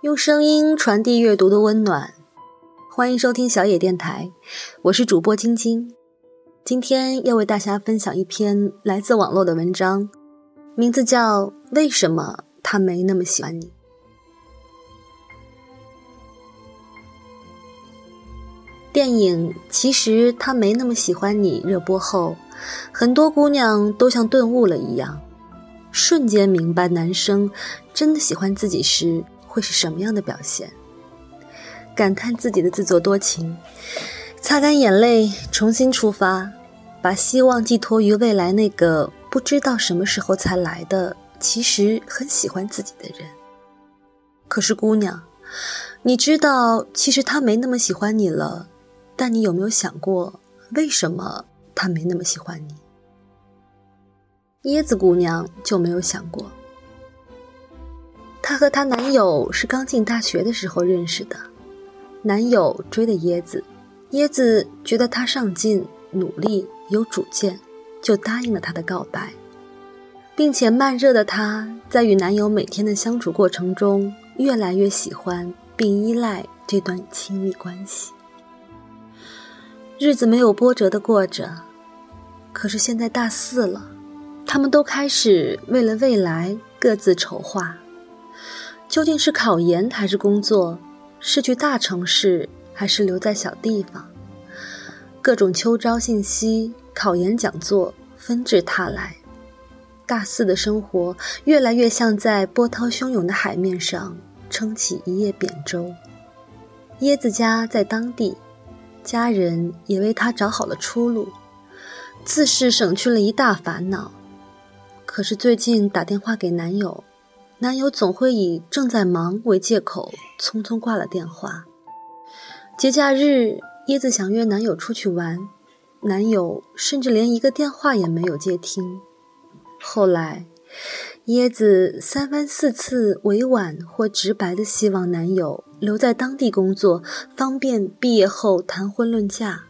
用声音传递阅读的温暖，欢迎收听小野电台，我是主播晶晶。今天要为大家分享一篇来自网络的文章，名字叫《为什么他没那么喜欢你》。电影《其实他没那么喜欢你》热播后，很多姑娘都像顿悟了一样，瞬间明白男生真的喜欢自己时会是什么样的表现，感叹自己的自作多情，擦干眼泪，重新出发，把希望寄托于未来那个不知道什么时候才来的，其实很喜欢自己的人。可是姑娘，你知道，其实他没那么喜欢你了。但你有没有想过，为什么他没那么喜欢你？椰子姑娘就没有想过。她和她男友是刚进大学的时候认识的，男友追的椰子，椰子觉得他上进、努力、有主见，就答应了他的告白，并且慢热的她在与男友每天的相处过程中，越来越喜欢并依赖这段亲密关系。日子没有波折的过着，可是现在大四了，他们都开始为了未来各自筹划。究竟是考研还是工作？是去大城市还是留在小地方？各种秋招信息、考研讲座纷至沓来。大四的生活越来越像在波涛汹涌的海面上撑起一叶扁舟。椰子家在当地。家人也为他找好了出路，自是省去了一大烦恼。可是最近打电话给男友，男友总会以正在忙为借口，匆匆挂了电话。节假日，椰子想约男友出去玩，男友甚至连一个电话也没有接听。后来，椰子三番四次委婉或直白的希望男友。留在当地工作，方便毕业后谈婚论嫁。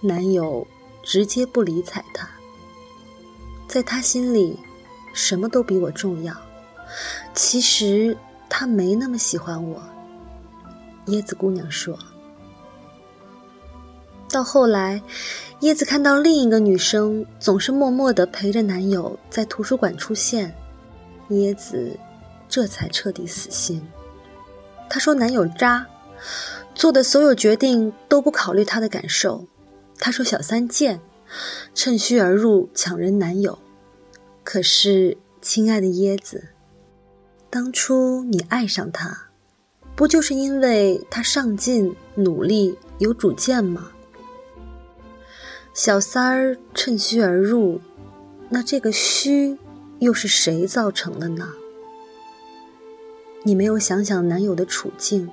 男友直接不理睬她，在他心里，什么都比我重要。其实他没那么喜欢我。椰子姑娘说。到后来，椰子看到另一个女生总是默默地陪着男友在图书馆出现，椰子这才彻底死心。她说：“男友渣，做的所有决定都不考虑他的感受。”她说：“小三贱，趁虚而入抢人男友。”可是，亲爱的椰子，当初你爱上他，不就是因为他上进、努力、有主见吗？小三儿趁虚而入，那这个虚又是谁造成的呢？你没有想想男友的处境，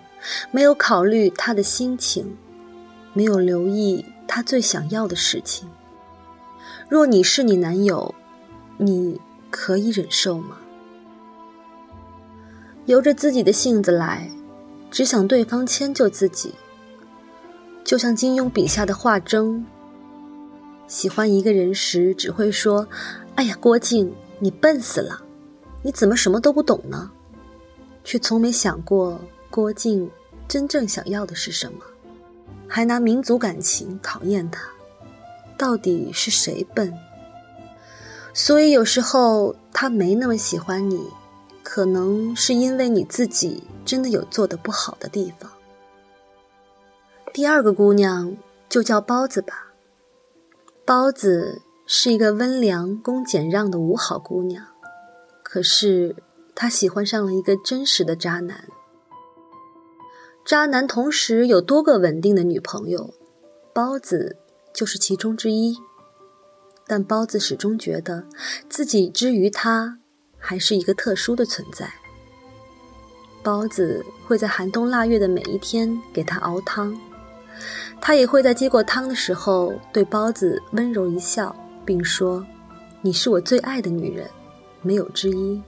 没有考虑他的心情，没有留意他最想要的事情。若你是你男友，你可以忍受吗？由着自己的性子来，只想对方迁就自己，就像金庸笔下的华筝。喜欢一个人时，只会说：“哎呀，郭靖，你笨死了，你怎么什么都不懂呢？”却从没想过郭靖真正想要的是什么，还拿民族感情考验他，到底是谁笨？所以有时候他没那么喜欢你，可能是因为你自己真的有做的不好的地方。第二个姑娘就叫包子吧，包子是一个温良恭俭让的五好姑娘，可是。他喜欢上了一个真实的渣男，渣男同时有多个稳定的女朋友，包子就是其中之一。但包子始终觉得自己之于他还是一个特殊的存在。包子会在寒冬腊月的每一天给他熬汤，他也会在接过汤的时候对包子温柔一笑，并说：“你是我最爱的女人，没有之一。”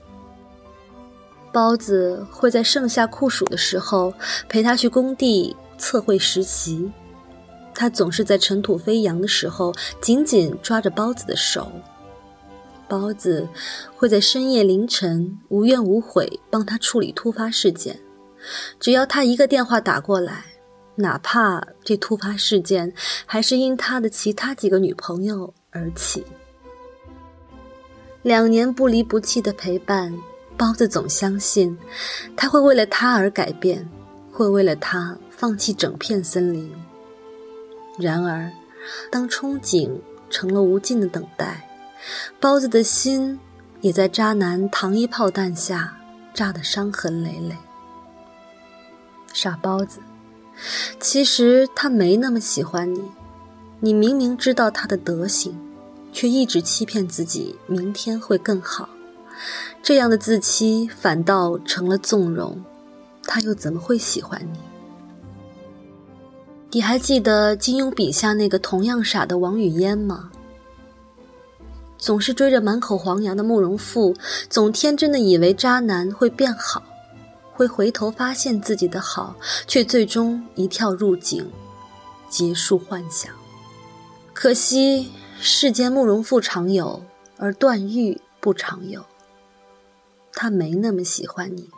包子会在盛夏酷暑的时候陪他去工地测绘实习，他总是在尘土飞扬的时候紧紧抓着包子的手。包子会在深夜凌晨无怨无悔帮他处理突发事件，只要他一个电话打过来，哪怕这突发事件还是因他的其他几个女朋友而起。两年不离不弃的陪伴，包子总相信他会为了他而改变，会为了他放弃整片森林。然而，当憧憬成了无尽的等待，包子的心也在渣男糖衣炮弹下炸得伤痕累累。傻包子，其实他没那么喜欢你，你明明知道他的德行，却一直欺骗自己明天会更好，这样的自欺反倒成了纵容，他又怎么会喜欢你？你还记得金庸笔下那个同样傻的王语嫣吗？总是追着满口黄杨的慕容复，总天真的以为渣男会变好，会回头发现自己的好，却最终一跳入井，结束幻想。可惜世间慕容复常有，而段誉不常有。他没那么喜欢你，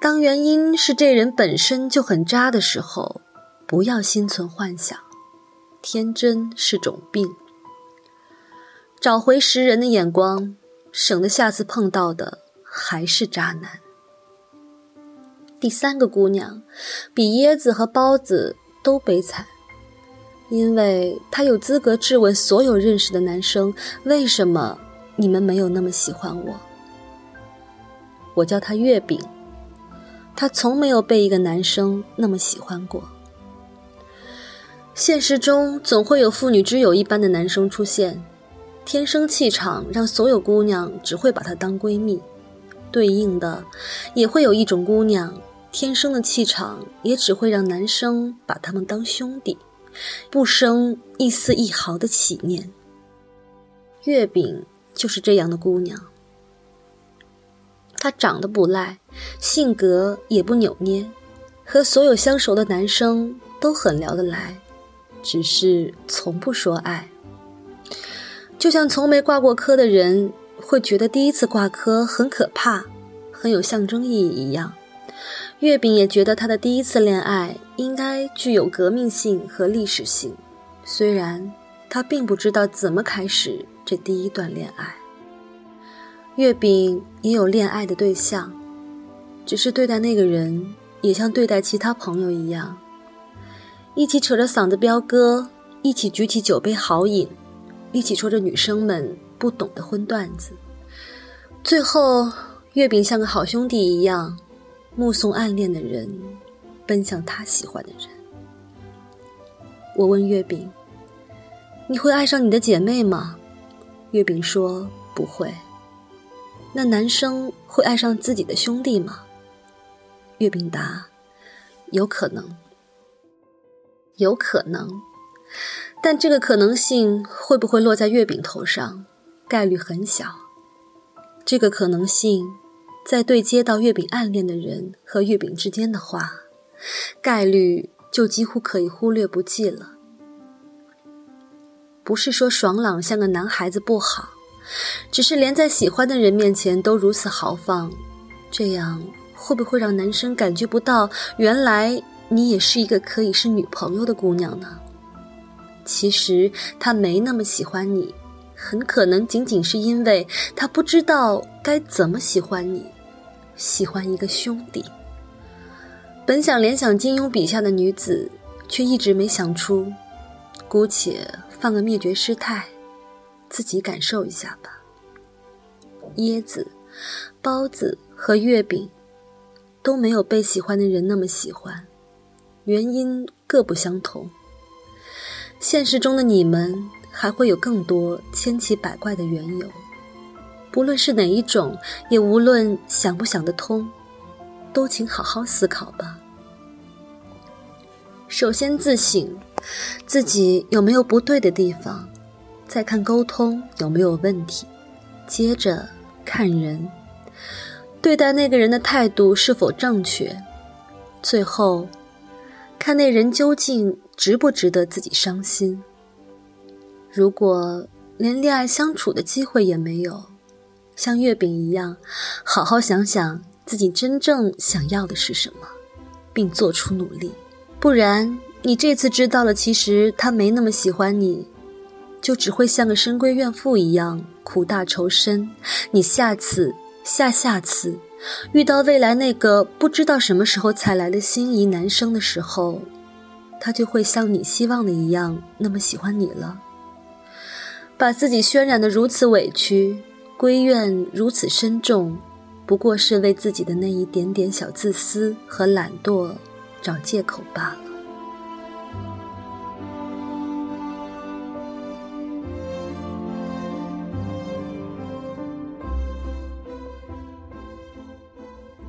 当原因是这人本身就很渣的时候。不要心存幻想，天真是种病。找回识人的眼光，省得下次碰到的还是渣男。第三个姑娘，比椰子和包子都悲惨，因为她有资格质问所有认识的男生：为什么你们没有那么喜欢我？我叫她月饼，她从没有被一个男生那么喜欢过。现实中总会有妇女之友一般的男生出现，天生气场让所有姑娘只会把她当闺蜜；对应的，也会有一种姑娘，天生的气场也只会让男生把他们当兄弟，不生一丝一毫的起念。月饼就是这样的姑娘，她长得不赖，性格也不扭捏，和所有相熟的男生都很聊得来。只是从不说爱，就像从没挂过科的人会觉得第一次挂科很可怕，很有象征意义一样。月饼也觉得他的第一次恋爱应该具有革命性和历史性，虽然他并不知道怎么开始这第一段恋爱。月饼也有恋爱的对象，只是对待那个人也像对待其他朋友一样。一起扯着嗓子飙歌，一起举起酒杯豪饮，一起说着女生们不懂的荤段子。最后，月饼像个好兄弟一样，目送暗恋的人奔向他喜欢的人。我问月饼：“你会爱上你的姐妹吗？”月饼说：“不会。”那男生会爱上自己的兄弟吗？月饼答：“有可能。”有可能，但这个可能性会不会落在月饼头上，概率很小。这个可能性，在对接到月饼暗恋的人和月饼之间的话，概率就几乎可以忽略不计了。不是说爽朗像个男孩子不好，只是连在喜欢的人面前都如此豪放，这样会不会让男生感觉不到原来？你也是一个可以是女朋友的姑娘呢。其实他没那么喜欢你，很可能仅仅是因为他不知道该怎么喜欢你，喜欢一个兄弟。本想联想金庸笔下的女子，却一直没想出。姑且放个灭绝师太，自己感受一下吧。椰子、包子和月饼都没有被喜欢的人那么喜欢。原因各不相同。现实中的你们还会有更多千奇百怪的缘由，不论是哪一种，也无论想不想得通，都请好好思考吧。首先自省，自己有没有不对的地方，再看沟通有没有问题，接着看人，对待那个人的态度是否正确，最后。看那人究竟值不值得自己伤心。如果连恋爱相处的机会也没有，像月饼一样，好好想想自己真正想要的是什么，并做出努力。不然，你这次知道了，其实他没那么喜欢你，就只会像个深闺怨妇一样苦大仇深。你下次、下下次遇到未来那个不知道什么时候才来的心仪男生的时候，他就会像你希望的一样那么喜欢你了。把自己渲染的如此委屈，归怨如此深重。不过是为自己的那一点点小自私和懒惰找借口罢了。